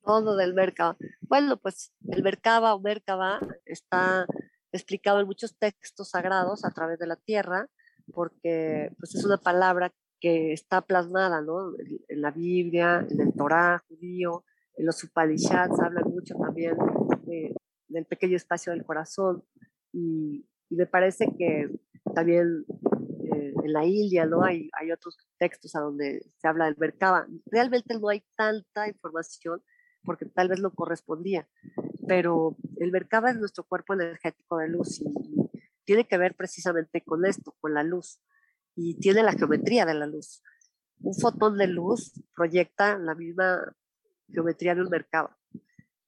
todo del Merkaba. Bueno, pues el Merkaba o Merkaba está explicado en muchos textos sagrados a través de la tierra, porque pues, es una palabra que está plasmada ¿no? en, la Biblia, en el Torah judío, en los Upanishads hablan mucho también del pequeño espacio del corazón y, me parece que también eh, en la India ¿no? hay, hay otros textos a donde se habla del Merkaba. Realmente no hay tanta información porque tal vez lo correspondía, pero el Merkaba es nuestro cuerpo energético de luz y tiene que ver precisamente con esto, con la luz, y tiene la geometría de la luz. Un fotón de luz proyecta la misma geometría de un Merkaba,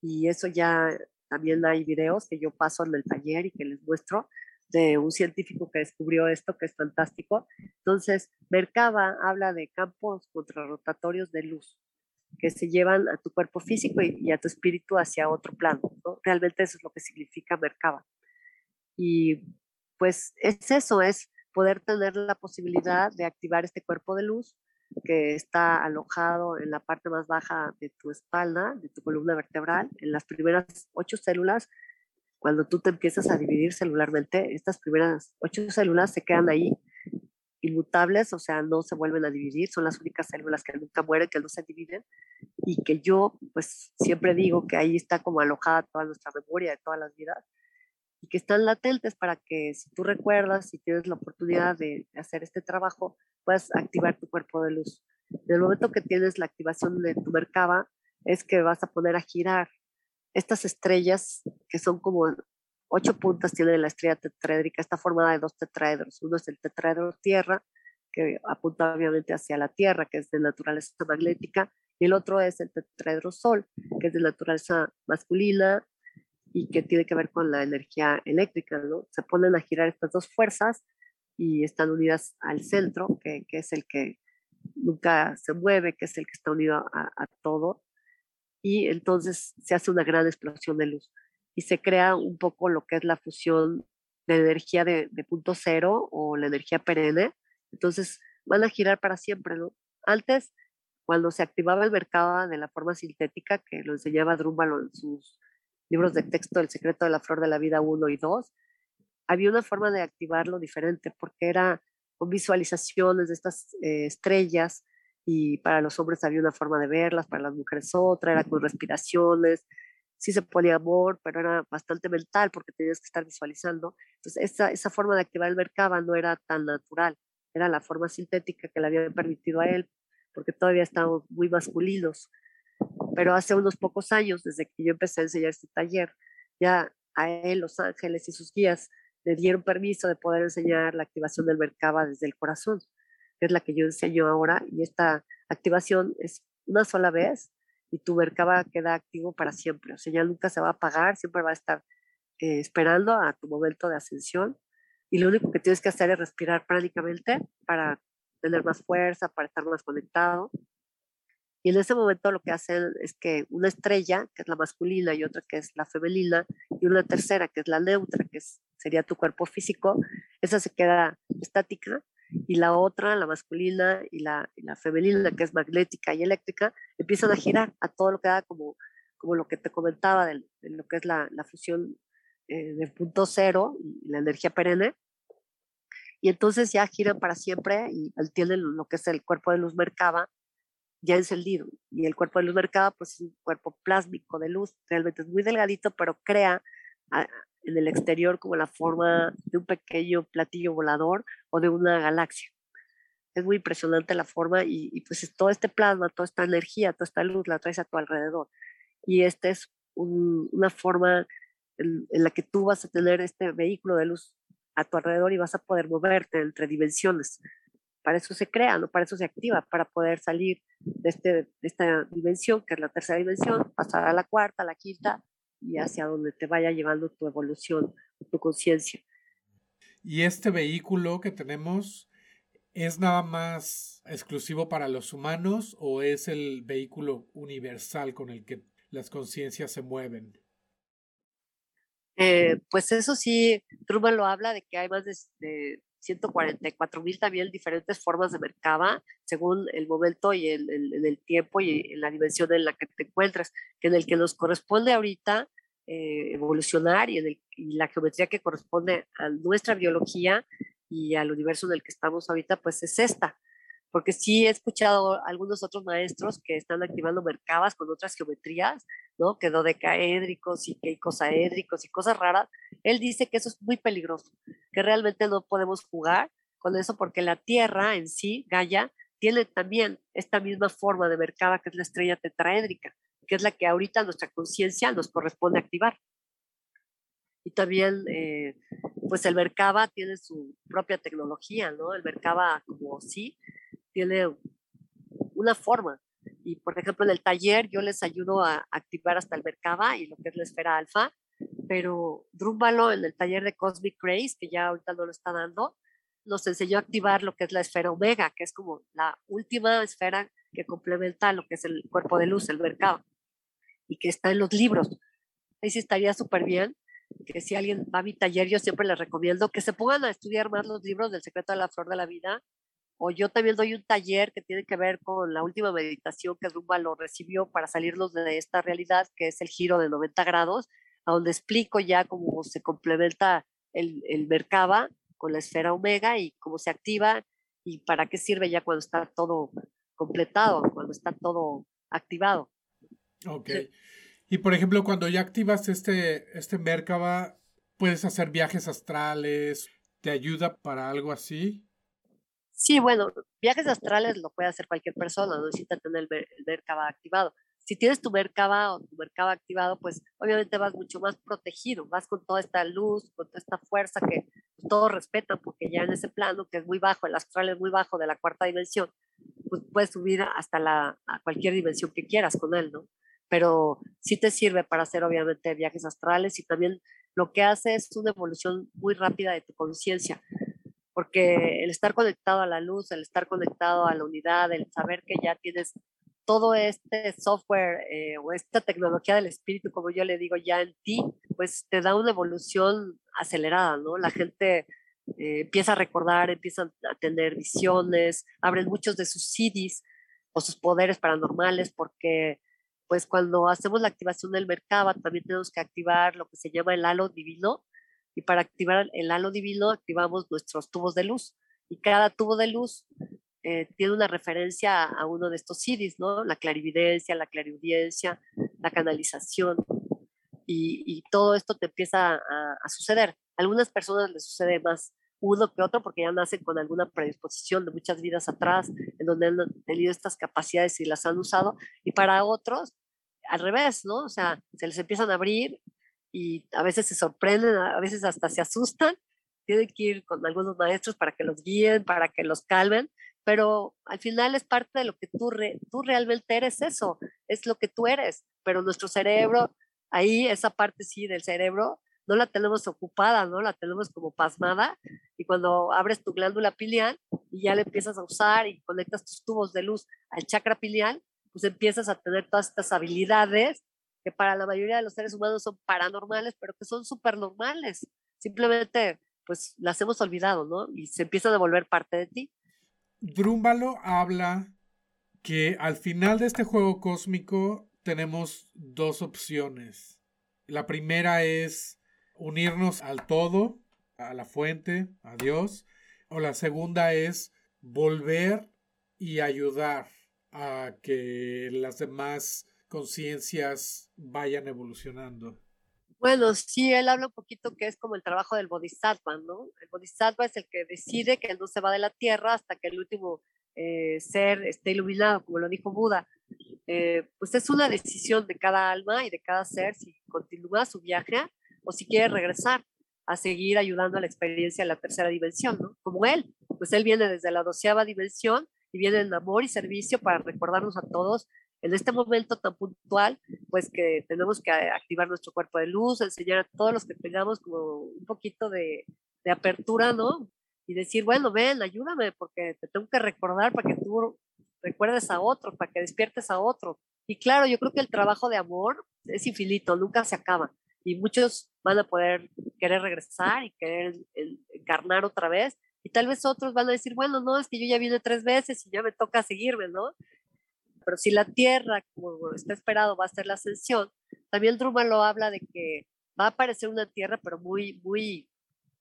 y eso ya también hay videos que yo paso en el taller y que les muestro de un científico que descubrió esto, que es fantástico. Entonces, Merkaba habla de campos contrarrotatorios de luz que se llevan a tu cuerpo físico y, a tu espíritu hacia otro plano. ¿no? Realmente eso es lo que significa Merkaba. Y pues es eso, es poder tener la posibilidad de activar este cuerpo de luz que está alojado en la parte más baja de tu espalda, de tu columna vertebral, en las primeras ocho células. Cuando tú te empiezas a dividir celularmente, estas primeras ocho células se quedan ahí inmutables, o sea, no se vuelven a dividir, son las únicas células que nunca mueren, que no se dividen, y que yo, pues, siempre digo que ahí está como alojada toda nuestra memoria de todas las vidas, y que están latentes para que si tú recuerdas, si tienes la oportunidad de hacer este trabajo, puedas activar tu cuerpo de luz. En el momento que tienes la activación de tu Merkaba, es que vas a poner a girar estas estrellas que son como ocho puntas tiene la estrella tetraédrica, está formada de dos tetraedros. Uno es el tetraedro Tierra, que apunta obviamente hacia la Tierra, que es de naturaleza magnética, y el otro es el tetraedro Sol, que es de naturaleza masculina y que tiene que ver con la energía eléctrica, ¿no? Se ponen a girar estas dos fuerzas y están unidas al centro, que, que es el que nunca se mueve, que es el que está unido a, a todo, y entonces se hace una gran explosión de luz y se crea un poco lo que es la fusión de energía de, punto cero o la energía perenne. Entonces van a girar para siempre, ¿no? Antes, cuando se activaba el mercado de la forma sintética, que lo enseñaba Drúmbalo en sus libros de texto El secreto de la flor de la vida 1 y 2, había una forma de activarlo diferente, porque era con visualizaciones de estas eh, estrellas, y para los hombres había una forma de verlas, para las mujeres otra, era con respiraciones, sí se ponía amor, pero era bastante mental porque tenías que estar visualizando. Entonces, esa, esa forma de activar el Merkaba no era tan natural, era la forma sintética que le había permitido a él, porque todavía estábamos muy masculinos. Pero hace unos pocos años, desde que yo empecé a enseñar este taller, ya a él, los ángeles y sus guías le dieron permiso de poder enseñar la activación del Merkaba desde el corazón, que es la que yo enseño ahora, y esta activación es una sola vez y tu Merkaba queda activo para siempre. O sea, ya nunca se va a apagar, siempre va a estar eh, esperando a tu momento de ascensión. Y lo único que tienes que hacer es respirar prácticamente para tener más fuerza, para estar más conectado. Y en ese momento lo que hacen es que una estrella, que es la masculina, y otra que es la femenina, y una tercera, que es la neutra, que sería tu cuerpo físico, esa se queda estática y la otra, la masculina y la, la, femenina, que es magnética y eléctrica, empiezan a girar a todo lo que da como, como lo que te comentaba de, lo que es la, la fusión eh, del punto cero y la energía perenne. Y entonces ya giran para siempre y tienen lo que es el cuerpo de luz Merkaba ya encendido. Y el cuerpo de luz Merkaba pues es un cuerpo plásmico de luz, realmente es muy delgadito, pero crea en el exterior como la forma de un pequeño platillo volador o de una galaxia. Es muy impresionante la forma y, pues todo este plasma, toda esta energía, toda esta luz la traes a tu alrededor. Y esta es una forma en, la que tú vas a tener este vehículo de luz a tu alrededor y vas a poder moverte entre dimensiones. Para eso se crea, ¿no? Para eso se activa, para poder salir de, este, de esta dimensión, que es la tercera dimensión, pasar a la cuarta, a la quinta, y hacia donde te vaya llevando tu evolución, tu conciencia. ¿Y este vehículo que tenemos es nada más exclusivo para los humanos o es el vehículo universal con el que las conciencias se mueven? Eh, pues eso sí, Truman lo habla de que hay más de, 144 mil también diferentes formas de mercaba según el momento y el, el, tiempo y en la dimensión en la que te encuentras, que en el que nos corresponde ahorita eh, evolucionar y, en la geometría que corresponde a nuestra biología y al universo en el que estamos ahorita, pues es esta. Porque sí he escuchado algunos otros maestros que están activando mercabas con otras geometrías, ¿no? Que dodecaédricos y que icosaédricos y cosas raras. Él dice que eso es muy peligroso, que realmente no podemos jugar con eso porque la Tierra en sí, Gaia, tiene también esta misma forma de mercaba que es la estrella tetraédrica que es la que ahorita nuestra conciencia nos corresponde activar. Y también, eh, pues el Mercaba tiene su propia tecnología, ¿no? El Mercaba, como sí, tiene una forma. Y, por ejemplo, en el taller yo les ayudo a activar hasta el Mercaba y lo que es la esfera alfa, pero Drúmbalo en el taller de Cosmic Grace, que ya ahorita no lo está dando, nos enseñó a activar lo que es la esfera omega, que es como la última esfera que complementa lo que es el cuerpo de luz, el Mercaba y que está en los libros. Ahí sí estaría súper bien que si alguien va a mi taller, yo siempre les recomiendo que se pongan a estudiar más los libros del secreto de la flor de la vida. O yo también doy un taller que tiene que ver con la última meditación que Rumba lo recibió para salirnos de esta realidad, que es el giro de 90 grados, a donde explico ya cómo se complementa el, el Merkaba con la esfera omega y cómo se activa y para qué sirve ya cuando está todo completado, cuando está todo activado. Ok. Y por ejemplo, cuando ya activas este, este Merkaba, ¿puedes hacer viajes astrales? ¿Te ayuda para algo así? Sí, bueno, viajes astrales lo puede hacer cualquier persona, no necesita tener el, el Merkaba activado. Si tienes tu Merkaba o tu Merkaba activado, pues obviamente vas mucho más protegido, vas con toda esta luz, con toda esta fuerza que todos respetan, porque ya en ese plano, que es muy bajo, el astral es muy bajo de la cuarta dimensión, pues puedes subir hasta la, cualquier dimensión que quieras con él, ¿no? Pero sí te sirve para hacer obviamente viajes astrales y también lo que hace es una evolución muy rápida de tu conciencia, porque el estar conectado a la luz, el estar conectado a la unidad, el saber que ya tienes todo este software eh, o esta tecnología del espíritu, como yo le digo, ya en ti, pues te da una evolución acelerada, ¿no? La gente eh, empieza a recordar, empiezan a tener visiones, abren muchos de sus CDs o sus poderes paranormales porque pues cuando hacemos la activación del Merkaba también tenemos que activar lo que se llama el halo divino y para activar el halo divino activamos nuestros tubos de luz y cada tubo de luz eh, tiene una referencia a, uno de estos CDs, ¿no? La clarividencia, la clariaudiencia, la canalización y, todo esto te empieza a, a suceder. A algunas personas les sucede más uno que otro porque ya nacen con alguna predisposición de muchas vidas atrás, en donde han tenido estas capacidades y las han usado, y para otros, al revés, ¿no? O sea, se les empiezan a abrir y a veces se sorprenden, a veces hasta se asustan, tienen que ir con algunos maestros para que los guíen, para que los calmen, pero al final es parte de lo que tú, tú realmente eres eso, es lo que tú eres, pero nuestro cerebro, ahí esa parte sí del cerebro, no la tenemos ocupada, ¿no? La tenemos como pasmada y cuando abres tu glándula pineal y ya la empiezas a usar y conectas tus tubos de luz al chakra pineal, pues empiezas a tener todas estas habilidades que para la mayoría de los seres humanos son paranormales, pero que son súper normales. Simplemente, pues las hemos olvidado, ¿no? Y se empiezan a volver parte de ti. Drúmbalo habla que al final de este juego cósmico tenemos dos opciones. La primera es unirnos al todo, a la fuente, a Dios. O la segunda es volver y ayudar a que las demás conciencias vayan evolucionando. Bueno, sí, él habla un poquito que es como el trabajo del bodhisattva, ¿no? El bodhisattva es el que decide que él no se va de la tierra hasta que el último eh, ser esté iluminado, como lo dijo Buda. Eh, pues es una decisión de cada alma y de cada ser si continúa su viaje o si quiere regresar a seguir ayudando a la experiencia de la tercera dimensión, ¿no? Como él, pues él viene desde la doceava dimensión y viene en amor y servicio para recordarnos a todos en este momento tan puntual, pues que tenemos que activar nuestro cuerpo de luz, enseñar a todos los que tengamos como un poquito de, de apertura, ¿no? Y decir, bueno, ven, ayúdame, porque te tengo que recordar para que tú recuerdes a otro, para que despiertes a otro. Y claro, yo creo que el trabajo de amor es infinito, nunca se acaba y muchos van a poder querer regresar y querer encarnar otra vez y tal vez otros van a decir, bueno, no, es que yo ya vine tres veces y ya me toca seguirme, ¿no? Pero si la tierra, como está esperado, va a ser la ascensión, también Drummond lo habla de que va a aparecer una tierra, pero muy, muy,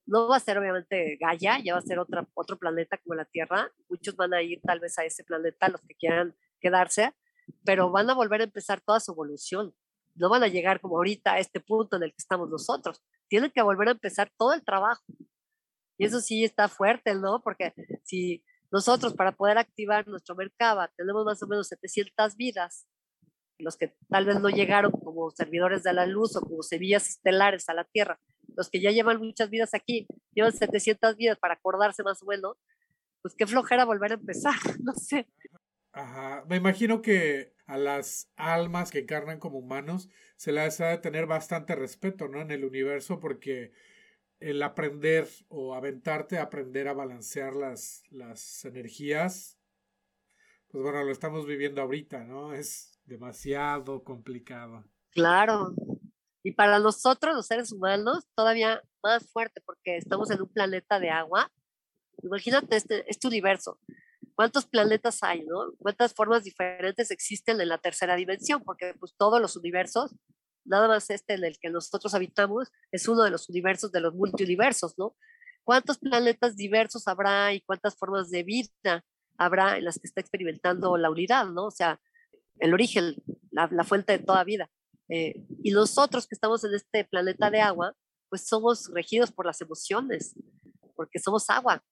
no va a ser obviamente Gaia, ya va a ser otra, otro planeta como la Tierra. Muchos van a ir tal vez a ese planeta, los que quieran quedarse, pero van a volver a empezar toda su evolución no van a llegar como ahorita a este punto en el que estamos nosotros. Tienen que volver a empezar todo el trabajo. Y eso sí está fuerte, ¿no? Porque si nosotros para poder activar nuestro mercado tenemos más o menos 700 vidas, los que tal vez no llegaron como servidores de la luz o como semillas estelares a la Tierra, los que ya llevan muchas vidas aquí, llevan 700 vidas para acordarse más o menos, pues qué flojera volver a empezar, no sé. Ajá, me imagino que a las almas que encarnan como humanos se les ha de tener bastante respeto, ¿no? En el universo porque el aprender o aventarte a aprender a balancear las, las energías, pues bueno, lo estamos viviendo ahorita, ¿no? Es demasiado complicado. Claro. Y para nosotros, los seres humanos, todavía más fuerte, porque estamos en un planeta de agua. Imagínate este, este universo. ¿Cuántos planetas hay, no? ¿Cuántas formas diferentes existen en la tercera dimensión? Porque pues todos los universos, nada más este en el que nosotros habitamos, es uno de los universos de los multiuniversos, ¿no? ¿Cuántos planetas diversos habrá y cuántas formas de vida habrá en las que está experimentando la unidad, ¿no? O sea, el origen, la, fuente de toda vida. Eh, y nosotros que estamos en este planeta de agua, pues somos regidos por las emociones, porque somos agua.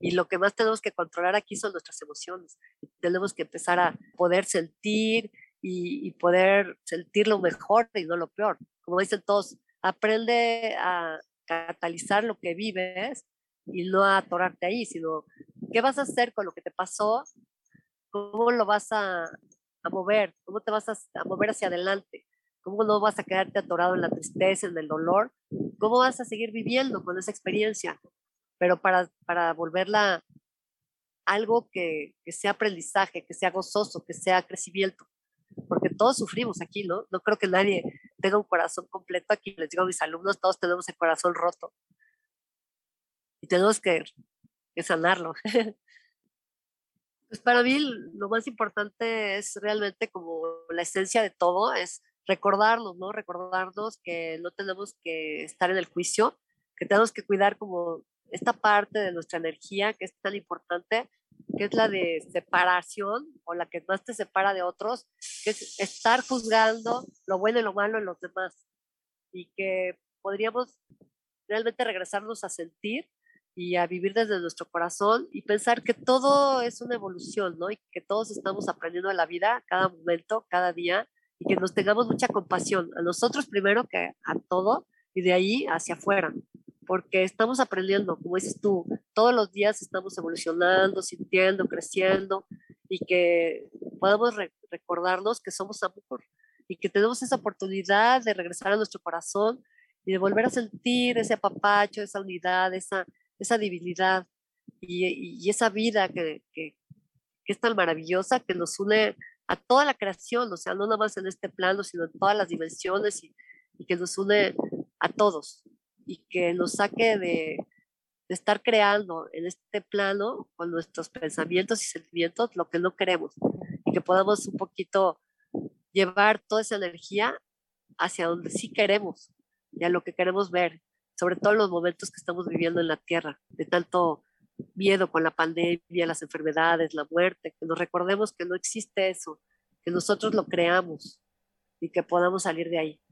Y lo que más tenemos que controlar aquí son nuestras emociones. Tenemos que empezar a poder sentir y, poder sentir lo mejor y no lo peor. Como dicen todos, aprende a catalizar lo que vives y no a atorarte ahí, sino qué vas a hacer con lo que te pasó, cómo lo vas a, a mover, cómo te vas a, a, mover hacia adelante, cómo no vas a quedarte atorado en la tristeza, en el dolor, cómo vas a seguir viviendo con esa experiencia pero para, para volverla algo que, que, sea aprendizaje, que sea gozoso, que sea crecimiento, porque todos sufrimos aquí, ¿no? No creo que nadie tenga un corazón completo aquí, les digo a mis alumnos, todos tenemos el corazón roto y tenemos que, que sanarlo. pues para mí lo más importante es realmente como la esencia de todo, es recordarnos, ¿no? Recordarnos que no tenemos que estar en el juicio, que tenemos que cuidar como esta parte de nuestra energía que es tan importante, que es la de separación o la que más te separa de otros, que es estar juzgando lo bueno y lo malo en los demás. Y que podríamos realmente regresarnos a sentir y a vivir desde nuestro corazón y pensar que todo es una evolución, ¿no? Y que todos estamos aprendiendo de la vida cada momento, cada día, y que nos tengamos mucha compasión a nosotros primero que a todo y de ahí hacia afuera porque estamos aprendiendo, como dices tú, todos los días estamos evolucionando, sintiendo, creciendo y que podemos recordarnos que somos amor y que tenemos esa oportunidad de regresar a nuestro corazón y de volver a sentir ese apapacho, esa unidad, esa, esa divinidad y, y esa vida que, que, que, es tan maravillosa que nos une a toda la creación, o sea, no nada más en este plano, sino en todas las dimensiones y, y que nos une a todos y que nos saque de, estar creando en este plano con nuestros pensamientos y sentimientos lo que no queremos y que podamos un poquito llevar toda esa energía hacia donde sí queremos y a lo que queremos ver, sobre todo en los momentos que estamos viviendo en la Tierra, de tanto miedo con la pandemia, las enfermedades, la muerte, que nos recordemos que no existe eso, que nosotros lo creamos y que podamos salir de ahí.